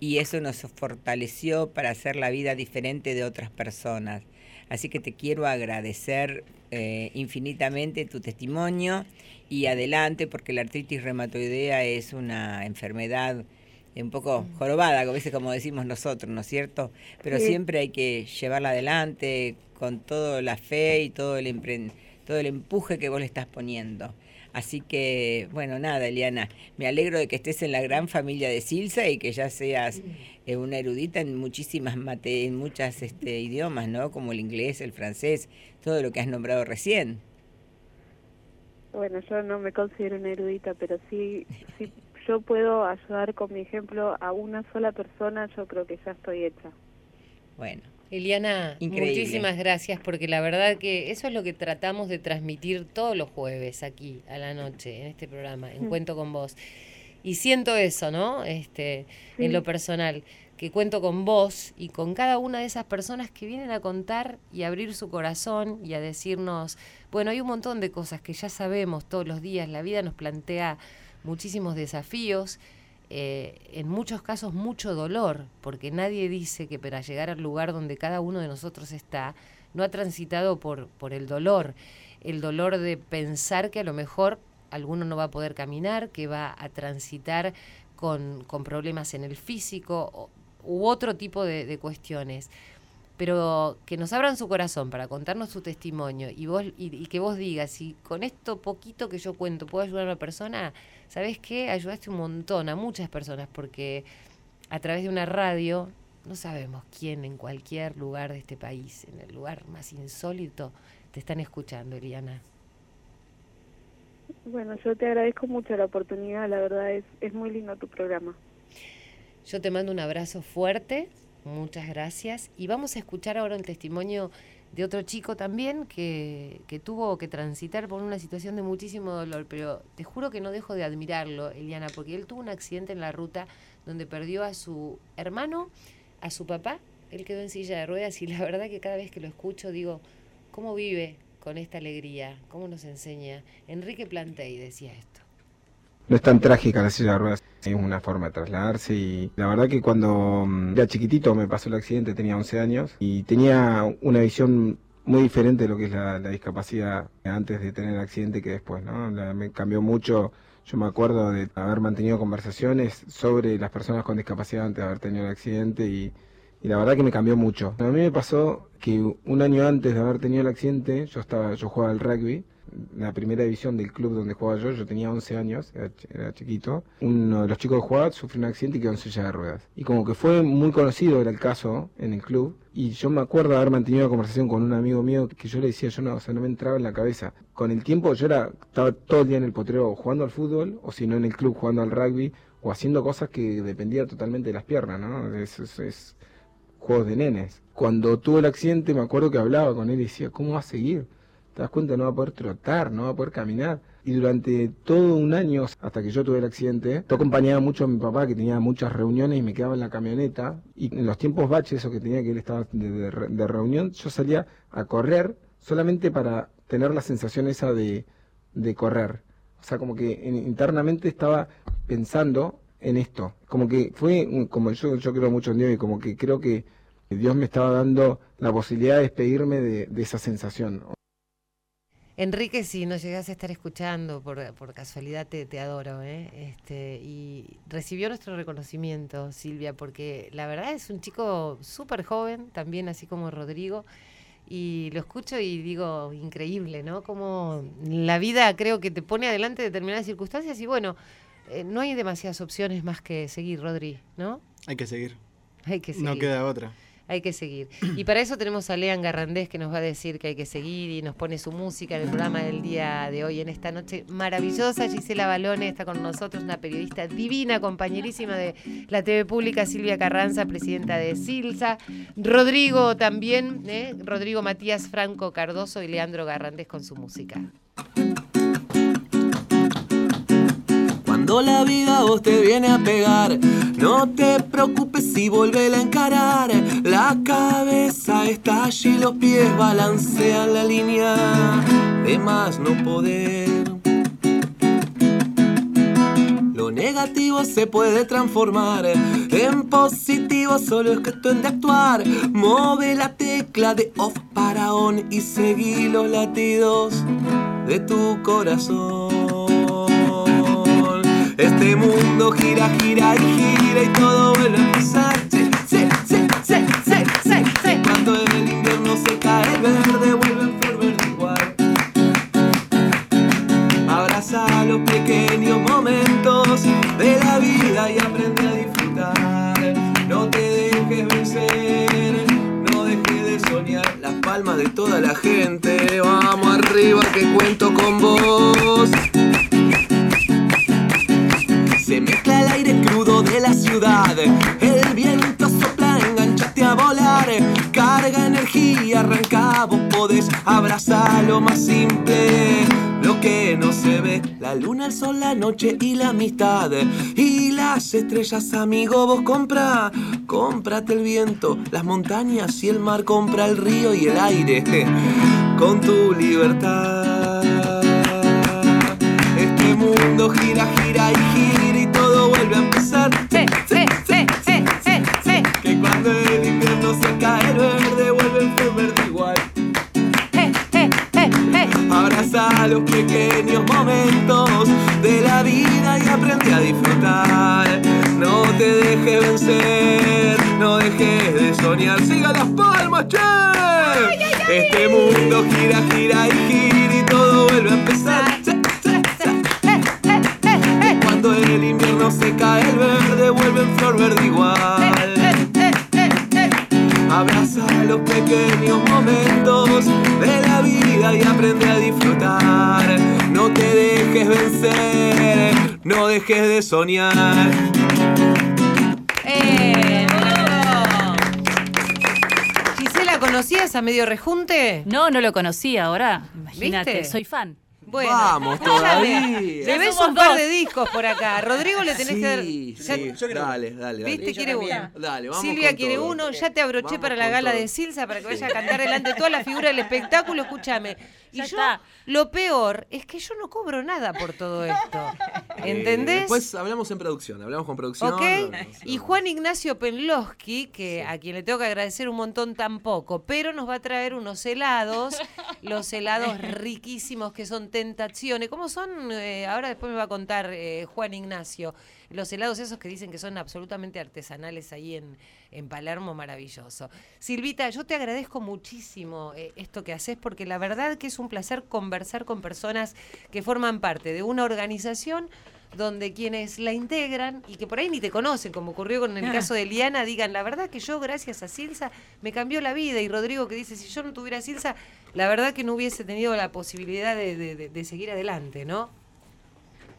y eso nos fortaleció para hacer la vida diferente de otras personas. Así que te quiero agradecer eh, infinitamente tu testimonio y adelante porque la artritis reumatoidea es una enfermedad un poco jorobada, a veces como decimos nosotros, ¿no es cierto? Pero Sí. siempre hay que llevarla adelante con toda la fe y todo el, todo el empuje que vos le estás poniendo. Así que, bueno, nada, Eliana, me alegro de que estés en la gran familia de Silsa y que ya seas eh, una erudita en muchísimas mate en muchas este, idiomas, ¿no? Como el inglés, el francés, todo lo que has nombrado recién. Bueno, yo no me considero una erudita, pero sí, sí yo puedo ayudar con mi ejemplo a una sola persona, yo creo que ya estoy hecha. Bueno, Eliana, Increíble. muchísimas gracias porque la verdad que eso es lo que tratamos de transmitir todos los jueves aquí a la noche en este programa, en. Cuento con vos. Y siento eso, ¿no? Este, Sí. en lo personal, que cuento con vos y con cada una de esas personas que vienen a contar y a abrir su corazón y a decirnos, bueno, hay un montón de cosas que ya sabemos todos los días, la vida nos plantea muchísimos desafíos, eh, en muchos casos mucho dolor, porque nadie dice que para llegar al lugar donde cada uno de nosotros está, no ha transitado por, por el dolor, el dolor de pensar que a lo mejor alguno no va a poder caminar, que va a transitar con, con problemas en el físico, u otro tipo de, de cuestiones. Pero que nos abran su corazón para contarnos su testimonio y vos y, y, que vos digas si con esto poquito que yo cuento puedo ayudar a una persona, ¿sabes qué? Ayudaste un montón a muchas personas porque a través de una radio no sabemos quién en cualquier lugar de este país, en el lugar más insólito, te están escuchando, Eliana. Bueno, yo te agradezco mucho la oportunidad, la verdad es, es muy lindo tu programa. Yo te mando un abrazo fuerte, Muchas gracias. Y vamos a escuchar ahora el testimonio de otro chico también que, que, tuvo que transitar por una situación de muchísimo dolor, pero te juro que no dejo de admirarlo, Eliana, porque él tuvo un accidente en la ruta donde perdió a su hermano, a su papá, él quedó en silla de ruedas y la verdad que cada vez que lo escucho digo, ¿cómo vive con esta alegría? ¿Cómo nos enseña? Enrique Plantey decía esto no es tan trágica la silla de ruedas, es una forma de trasladarse y la verdad que cuando mm, era chiquitito me pasó el accidente, tenía 11 años y tenía una visión muy diferente de lo que es la, discapacidad antes de tener el accidente que después, ¿no? La, me cambió mucho, yo me acuerdo de haber mantenido conversaciones sobre las personas con discapacidad antes de haber tenido el accidente y, y la verdad que me cambió mucho. A mí me pasó que un año antes de haber tenido el accidente, yo estaba, yo jugaba al rugby la primera división del club donde jugaba yo, yo tenía 11 años, era, chiquito, uno de los chicos que jugaba sufrió un accidente y quedó en silla de ruedas. Y como que fue muy conocido era el caso en el club, y yo me acuerdo haber mantenido una conversación con un amigo mío que yo le decía, yo no, o sea, no me entraba en la cabeza. Con el tiempo yo era, estaba todo el día en el potrero jugando al fútbol, o si no en el club jugando al rugby, o haciendo cosas que dependían totalmente de las piernas, ¿no? Es, es, es juegos de nenes. Cuando tuve el accidente me acuerdo que hablaba con él y decía, ¿cómo va a seguir? Te das cuenta, no va a poder trotar, no va a poder caminar. Y durante todo un año, hasta que yo tuve el accidente, yo acompañaba mucho a mi papá, que tenía muchas reuniones y me quedaba en la camioneta. Y en los tiempos baches, o que tenía que él estaba de, de, de reunión, yo salía a correr solamente para tener la sensación esa de, de correr. O sea, como que en, internamente estaba pensando en esto. Como que fue, como yo, yo creo mucho en Dios y como que creo que Dios me estaba dando la posibilidad de despedirme de, de esa sensación. Enrique, si no llegas a estar escuchando, por, por casualidad te, te adoro, ¿eh? este, y recibió nuestro reconocimiento, Silvia, porque la verdad es un chico súper joven, también así como Rodrigo, y lo escucho y digo, increíble, ¿no? Como la vida creo que te pone adelante determinadas circunstancias y bueno, eh, no hay demasiadas opciones más que seguir, Rodri, ¿no? Hay que seguir. Hay que seguir. No queda otra hay que seguir. Y para eso tenemos a Lean Garrandés que nos va a decir que hay que seguir y nos pone su música en el programa del día de hoy, en esta noche maravillosa. Gisela Balone está con nosotros, una periodista divina, compañerísima de la TV Pública, Silvia Carranza, presidenta de Silsa. Rodrigo también, ¿eh? Rodrigo Matías Franco Cardoso y Leandro Garrandés con su música. Cuando la vida vos te viene a pegar, no te preocupes si vuelve a encarar. La cabeza está allí, los pies balancean la línea de más no poder. Lo negativo se puede transformar en positivo, solo es cuestión de actuar. Move la tecla de off para on y seguí los latidos de tu corazón. Este mundo gira, gira y gira y todo vuelve a empezar. Sí, sí, sí, sí, sí, sí, sí. Cuando en el invierno se cae el verde, vuelve a flor verde igual. Abraza los pequeños momentos de la vida y aprende a disfrutar. No te dejes vencer, no dejes de soñar. Las palmas de toda la gente, vamos arriba que cuento con vos. La ciudad. El viento sopla, enganchate a volar. Carga energía, arranca, vos podés abrazar lo más simple. Lo que no se ve, la luna, el sol, la noche y la amistad. Y las estrellas, amigo, vos compra. Cómprate el viento, las montañas y el mar. Compra el río y el aire. Con tu libertad. Este mundo gira, gira y gira Sí, sí, sí, sí, sí, sí. Que cuando el invierno se cae el verde, vuelve el flor verde igual. Hey, hey, hey, hey. Abraza los pequeños momentos de la vida y aprende a disfrutar. No te dejes vencer, soñar. Siga las palmas, che. Este mundo gira, gira y gira y todo vuelve a empezar. Se cae el verde, vuelve en flor verde igual. Abraza los pequeños momentos de la vida y aprende a disfrutar. No te dejes vencer, no dejes de soñar. Eh, bravo. Gisela, ¿conocías a Medio Rejunte? No, no lo conocía ahora. Imagínate, ¿Viste? soy fan. Bueno, Vamos todavía. Debes un par de discos por acá. Rodrigo le tenés que dar. Sí, ya- sí. Dale, dale, dale. ¿Viste? Quiere uno. Dale, vamos Silvia quiere todo. uno. Ya te abroché Vamos para la gala todo. de Silsa para que vaya a cantar delante de toda la figura del espectáculo. Escúchame. Y Ya yo, está. lo peor es que yo no cobro nada por todo esto. Eh, ¿Entendés? Después hablamos en producción, hablamos con producción. ¿Ok? no, no, Y. Juan Ignacio Penlowski, que a quien le tengo que agradecer un montón tampoco, pero nos va a traer unos helados, los helados riquísimos que son tentaciones. ¿Cómo son? Eh, ahora después me va a contar eh, Juan Ignacio. Los helados esos que dicen que son absolutamente artesanales ahí en, en Palermo, maravilloso. Silvita, yo te agradezco muchísimo eh, esto que haces porque la verdad que es un placer conversar con personas que forman parte de una organización donde quienes la integran y que por ahí ni te conocen, como ocurrió con el caso de Liana, digan, la verdad que yo gracias a Silsa me cambió la vida. Y Rodrigo que dice, si yo no tuviera Silsa, la verdad que no hubiese tenido la posibilidad de, de- de- de seguir adelante, ¿no?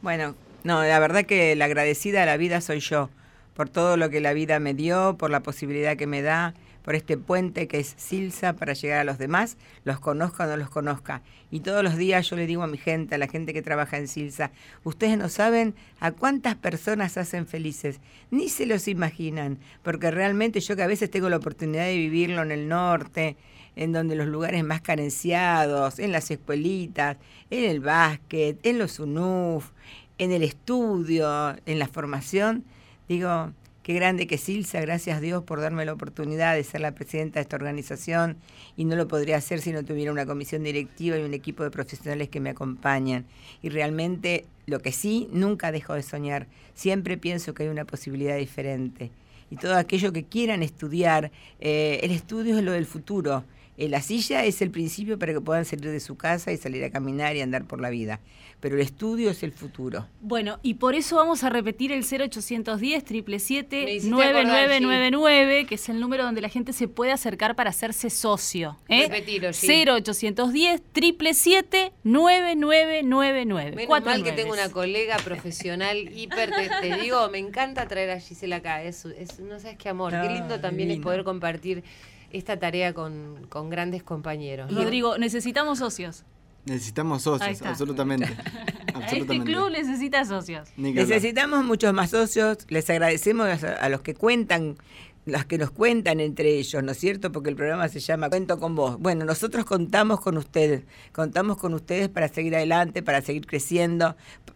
Bueno, no, la verdad que la agradecida a la vida soy yo, por todo lo que la vida me dio, por la posibilidad que me da, por este puente que es Silsa para llegar a los demás, los conozca o no los conozca. Y todos los días yo le digo a mi gente, a la gente que trabaja en Silsa, ustedes no saben a cuántas personas hacen felices, ni se los imaginan, porque realmente yo que a veces tengo la oportunidad de vivirlo en el norte, en donde los lugares más carenciados, en las escuelitas, en el básquet, en los UNUF, en el estudio, en la formación, digo, grande que Silsa, gracias a Dios por darme la oportunidad de ser la presidenta de esta organización y no lo podría hacer si no tuviera una comisión directiva y un equipo de profesionales que me acompañan. Y realmente lo que sí, nunca dejo de soñar, siempre pienso que hay una posibilidad diferente. Y todo aquello que quieran estudiar, eh, el estudio es lo del futuro. Eh, la silla es el principio para que puedan salir de su casa y salir a caminar y andar por la vida. Pero el estudio es el futuro. Bueno, y por eso vamos a repetir el 0810 Me 777 hiciste acordar, 9999, que es el número donde la gente se puede acercar para hacerse socio. ¿eh? Repetilo, sí. 0810 777 9999. Menos Cuatro mal que tengo una colega profesional hiper, te, te digo, me encanta traer a Gisela acá, es, es- no sabes qué amor, qué lindo también es divino. poder compartir esta tarea con, con grandes compañeros. ¿no? Rodrigo, necesitamos socios. Necesitamos socios, absolutamente. Este absolutamente. club necesita socios. Necesitamos muchos más socios, les agradecemos a, a los que cuentan, los que nos cuentan entre ellos, ¿no es cierto? Porque el programa se llama Cuento con vos. Bueno, nosotros contamos con ustedes, contamos con ustedes para seguir adelante, para seguir creciendo,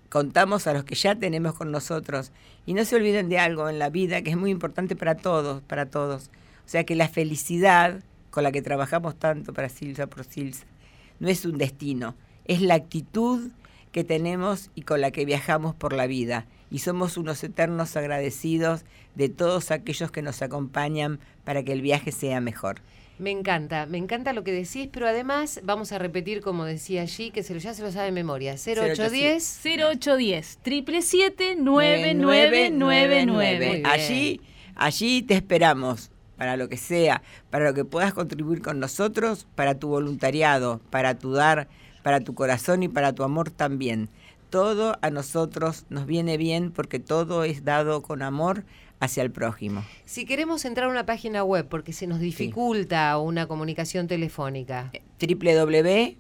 contamos a los que ya tenemos con nosotros. Y no se olviden de algo en la vida que es muy importante para todos, para todos. O sea que la felicidad con la que trabajamos tanto para Silsa por Silsa no es un destino, es la actitud que tenemos y con la que viajamos por la vida. Y somos unos eternos agradecidos de todos aquellos que nos acompañan para que el viaje sea mejor. Me encanta, me encanta lo que decís, pero además vamos a repetir, como decía allí, que se lo, ya se lo sabe de memoria, 0810. 0810 777 9999. 9999. bien. Allí, allí te esperamos para lo que sea, para lo que puedas contribuir con nosotros, para tu voluntariado, para tu dar, para tu corazón y para tu amor también. Todo a nosotros nos viene bien porque todo es dado con amor hacia el prójimo. Si queremos entrar a una página web porque se nos dificulta una comunicación telefónica, www.silsa.org.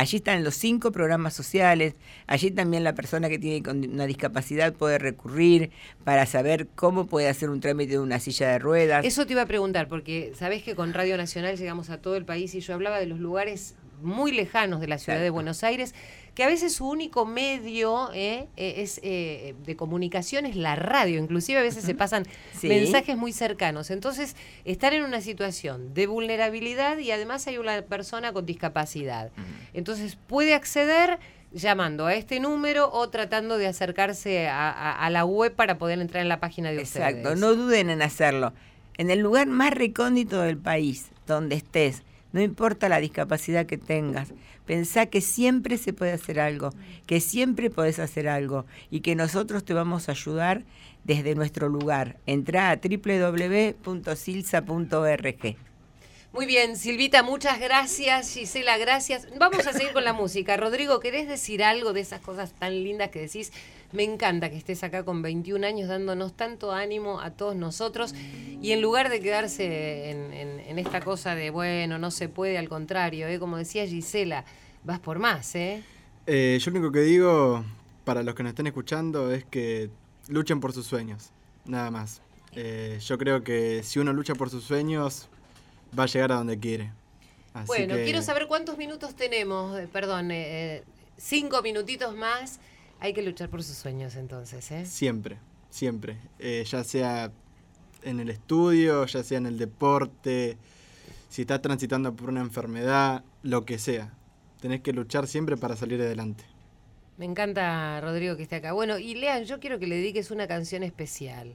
Allí están los cinco programas sociales, allí también la persona que tiene una discapacidad puede recurrir para saber cómo puede hacer un trámite de una silla de ruedas. eso te iba a preguntar, porque sabés que con Radio Nacional llegamos a todo el país y yo hablaba de los lugares muy lejanos de la ciudad de. Buenos Aires, que a veces su único medio eh, eh, es, eh, de comunicación es la radio, inclusive a veces se pasan Sí. mensajes muy cercanos. Entonces, estar en una situación de vulnerabilidad y además hay una persona con discapacidad. Entonces, puede acceder llamando a este número o tratando de acercarse a, a- a la web para poder entrar en la página de ustedes. Exacto, no duden en hacerlo. En el lugar más recóndito del país, donde estés, no importa la discapacidad que tengas, pensá que siempre se puede hacer algo, que siempre podés hacer algo y que nosotros te vamos a ayudar desde nuestro lugar. Entrá a www.silsa.org. Muy bien, Silvita, muchas gracias. Gisela, gracias. Vamos a seguir con la música. Rodrigo, ¿querés decir algo de esas cosas tan lindas que decís? Me encanta que estés acá con 21 años dándonos tanto ánimo a todos nosotros y en lugar de quedarse en, en- en esta cosa de, bueno, no se puede, al contrario, ¿eh? como decía Gisela, vas por más, ¿eh? Eh, yo lo único que digo para los que nos estén escuchando es que luchen por sus sueños, nada más. Eh, yo creo que si uno lucha por sus sueños, va a llegar a donde quiere. Así bueno, que quiero saber cuántos minutos tenemos, eh, perdón, cinco minutitos más. Hay que luchar por sus sueños entonces, ¿eh? Siempre, siempre. Eh, ya sea en el estudio, ya sea en el deporte, si estás transitando por una enfermedad, lo que sea. Tenés que luchar siempre para salir adelante. Me encanta Rodrigo que esté acá. Bueno, y Lean, yo quiero que le dediques una canción especial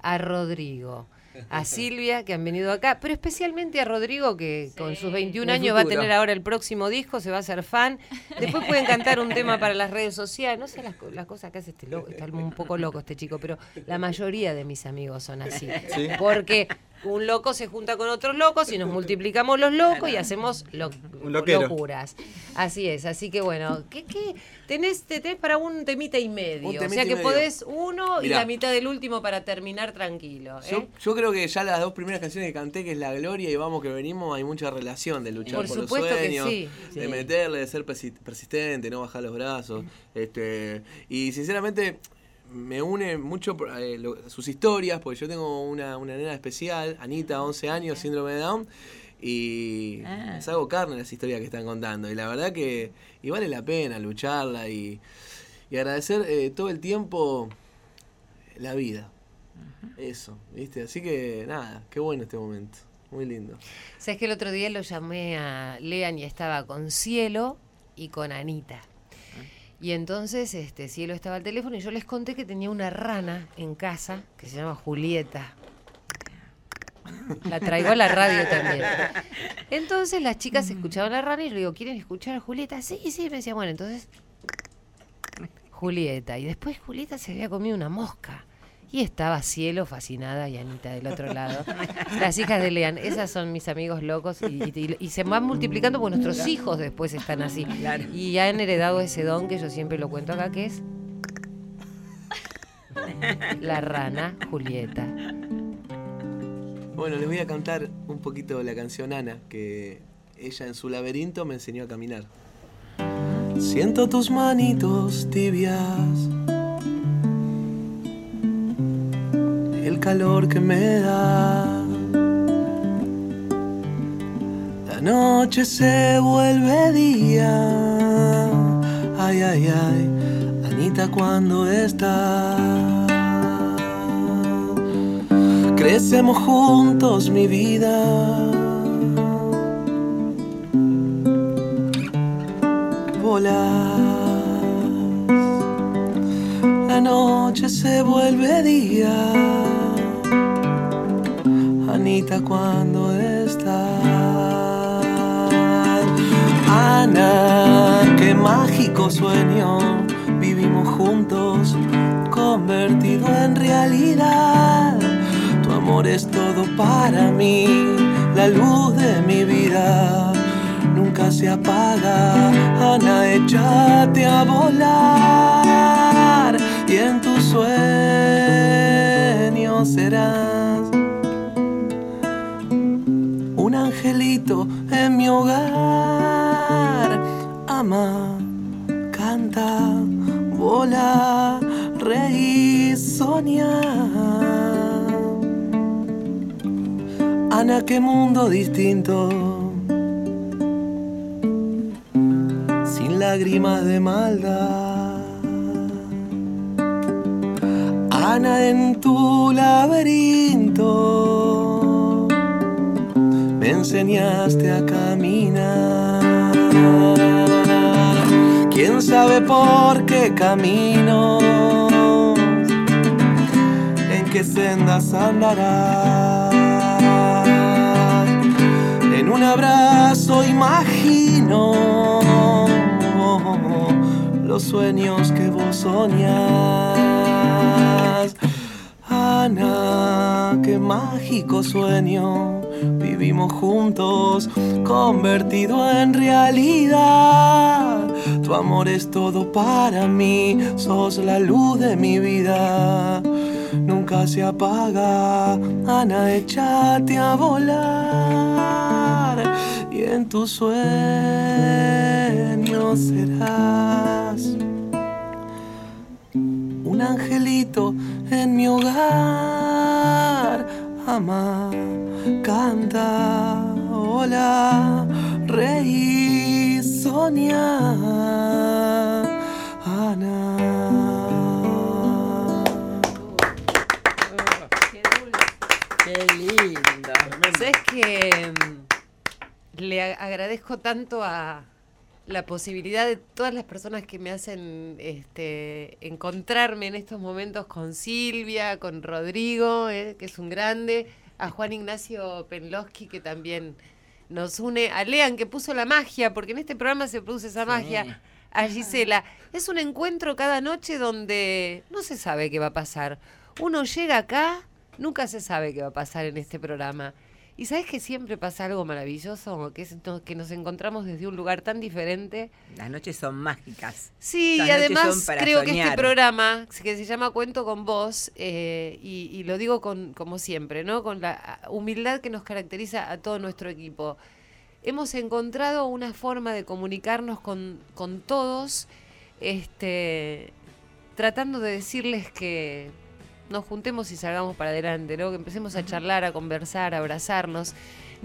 a Rodrigo, a Silvia, que han venido acá, pero especialmente a Rodrigo, que con sus 21 El años va a tener ahora el próximo disco, se va a hacer fan. Después pueden cantar un tema para las redes sociales. No sé las cosas que hace este loco, está un poco loco este chico, pero la mayoría de mis amigos son así. Sí. Porque un loco se junta con otros locos y nos multiplicamos los locos y hacemos lo- locuras. Así es, así que bueno, ¿qué, qué? Tenés, te tenés para un temita y medio. O sea que medio. podés uno y Mirá. la mitad del último para terminar tranquilo. ¿eh? Yo, yo creo que ya las dos primeras canciones que canté, que es La Gloria y Vamos que venimos, hay mucha relación de luchar Por por, supuesto los que sueños, sí, de sí. meterle, de ser persi- persistente, no bajar los brazos. Este, y sinceramente me une mucho eh, lo- sus historias, porque yo tengo una, una nena especial, Anita, 11 años, síndrome de Down. Y Ah. les hago carne las historias que están contando. Y la verdad que y vale la pena lucharla y, y agradecer eh, todo el tiempo la vida. Eso, ¿viste? Así que nada, qué bueno este momento. Muy lindo. Sabes que el otro día lo llamé a Lean y estaba con Cielo y con Anita. Y entonces este Cielo estaba al teléfono y yo les conté que tenía una rana en casa que se llama Julieta. La traigo a la radio también. Entonces las chicas escuchaban la rana y le digo, ¿quieren escuchar a Julieta? Sí, sí, me decía, bueno, entonces Julieta. Y después Julieta se había comido una mosca. Y estaba Cielo fascinada y Anita del otro lado. Las hijas de Lean, esas son mis amigos locos y, y- y se van multiplicando porque nuestros hijos después están así. Y ya han heredado ese don que yo siempre lo cuento acá, que es la rana Julieta. Bueno, les voy a cantar un poquito la canción Ana, que ella en su laberinto me enseñó a caminar. Siento tus manitos tibias, calor que me da. La noche se vuelve día. Ay, ay, ay, Anita, cuando estás? Crecemos juntos, mi vida. Volás. La noche se vuelve día. Cuando estás? Ana, qué mágico sueño. Vivimos juntos, convertido en realidad. Tu amor es todo para mí, la luz de mi vida. Nunca se apaga, Ana, échate a volar. Y en tus sueños serás en mi hogar. Ama, canta, vola, reír, soñar. Ana, qué mundo distinto. Sin lágrimas de maldad. Ana, en tu laberinto enseñaste a caminar. Quién sabe por qué camino, en qué sendas andarás. En un abrazo imagino los sueños que vos soñás. Ana, qué mágico sueño. Vivimos juntos, convertido en realidad. Tu amor es todo para mí, sos la luz de mi vida. Nunca se apaga, Ana, échate a volar. Y en tus sueños serás un angelito en mi hogar. Ama, canta, hola, reír, soñar. Ana. Qué lindo. ¿Sabes que mm, le agradezco tanto a la posibilidad de todas las personas que me hacen este, encontrarme en estos momentos con Silvia, con Rodrigo, eh, que es un grande, a Juan Ignacio Penlowski, que también nos une, a Lean, que puso la magia, porque en este programa se produce esa magia, a Gisela. Es un encuentro cada noche donde no se sabe qué va a pasar. Uno llega acá, nunca se sabe qué va a pasar en este programa. Y sabes que siempre pasa algo maravilloso, que es no- que nos encontramos desde un lugar tan diferente. Las noches son mágicas. Sí, Las y además creo que este programa, que se llama Cuento con Vos, eh, y, y lo digo con, como siempre, ¿no? Con la humildad que nos caracteriza a todo nuestro equipo. Hemos encontrado una forma de comunicarnos con, con todos, este, tratando de decirles que nos juntemos y salgamos para adelante, ¿no? Que empecemos a charlar, a conversar, a abrazarnos.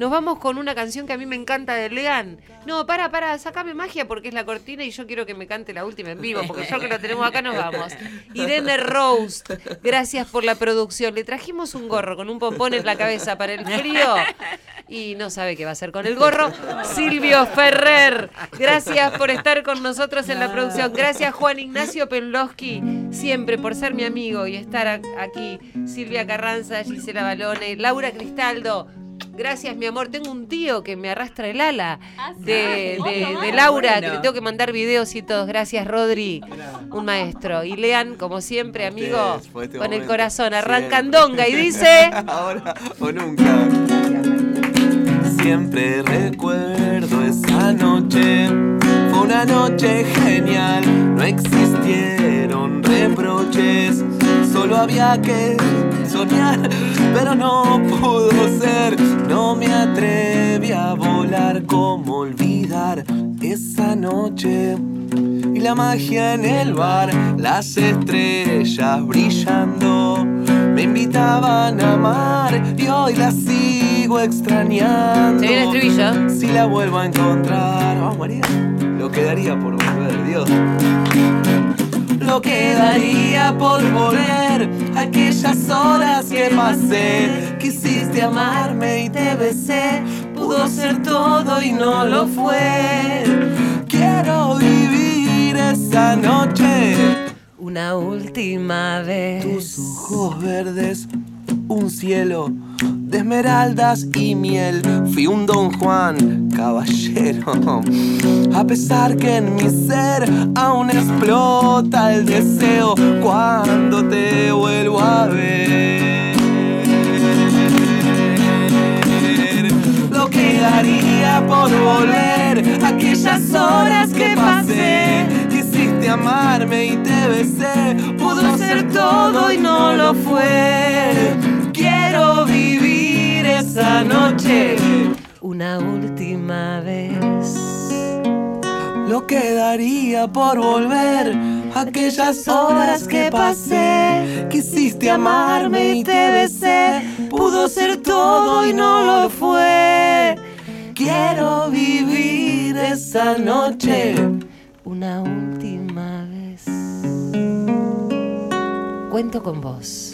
Nos vamos con una canción que a mí me encanta de Lean. No, para, para, sacame magia porque es la cortina y yo quiero que me cante la última en vivo, porque ya que lo tenemos acá nos vamos. Irene Rose, gracias por la producción. Le trajimos un gorro con un pompón en la cabeza para el frío y no sabe qué va a hacer con el gorro. Silvio Ferrer, gracias por estar con nosotros en la producción. Gracias Juan Ignacio Penlowski, siempre por ser mi amigo y estar aquí. Silvia Carranza, Gisela Balone, Laura Cristaldo. Gracias, mi amor. Tengo un tío que me arrastra el ala de, de- de Laura, que le tengo que mandar videos y todos. Gracias, Rodri. Un maestro. Y Lean, como siempre, amigo, este con el corazón. Arranca Siempre. Andonga y dice. Ahora o nunca. Siempre recuerdo esa noche. Fue una noche genial. No existieron reproches. Solo había que soñar, pero no pudo ser. No me atreví a volar. como olvidar esa noche? Y la magia en el bar, las estrellas brillando, me invitaban a amar y hoy la sigo extrañando. Se viene el estribillo. Si la vuelvo a encontrar, vamos María, lo quedaría por volver, Dios. Quedaría por volver aquellas horas que pasé. Quisiste amarme y te besé. Pudo ser todo y no lo fue. Quiero vivir esa noche. Una última vez. Tus ojos verdes, un cielo de esmeraldas y miel. Fui un don Juan, caballero. A pesar que en mi ser aún explota el deseo cuando te vuelvo a ver. Lo que daría por volver aquellas horas que pasé. Quisiste amarme y te besé. Pudo ser todo y no lo fue. Esa noche. Una última vez. Lo que daría por volver a aquellas horas que pasé. Quisiste amarme y te besé. Pudo ser todo y no lo fue. Quiero vivir esa noche. Una última vez. Cuento con vos.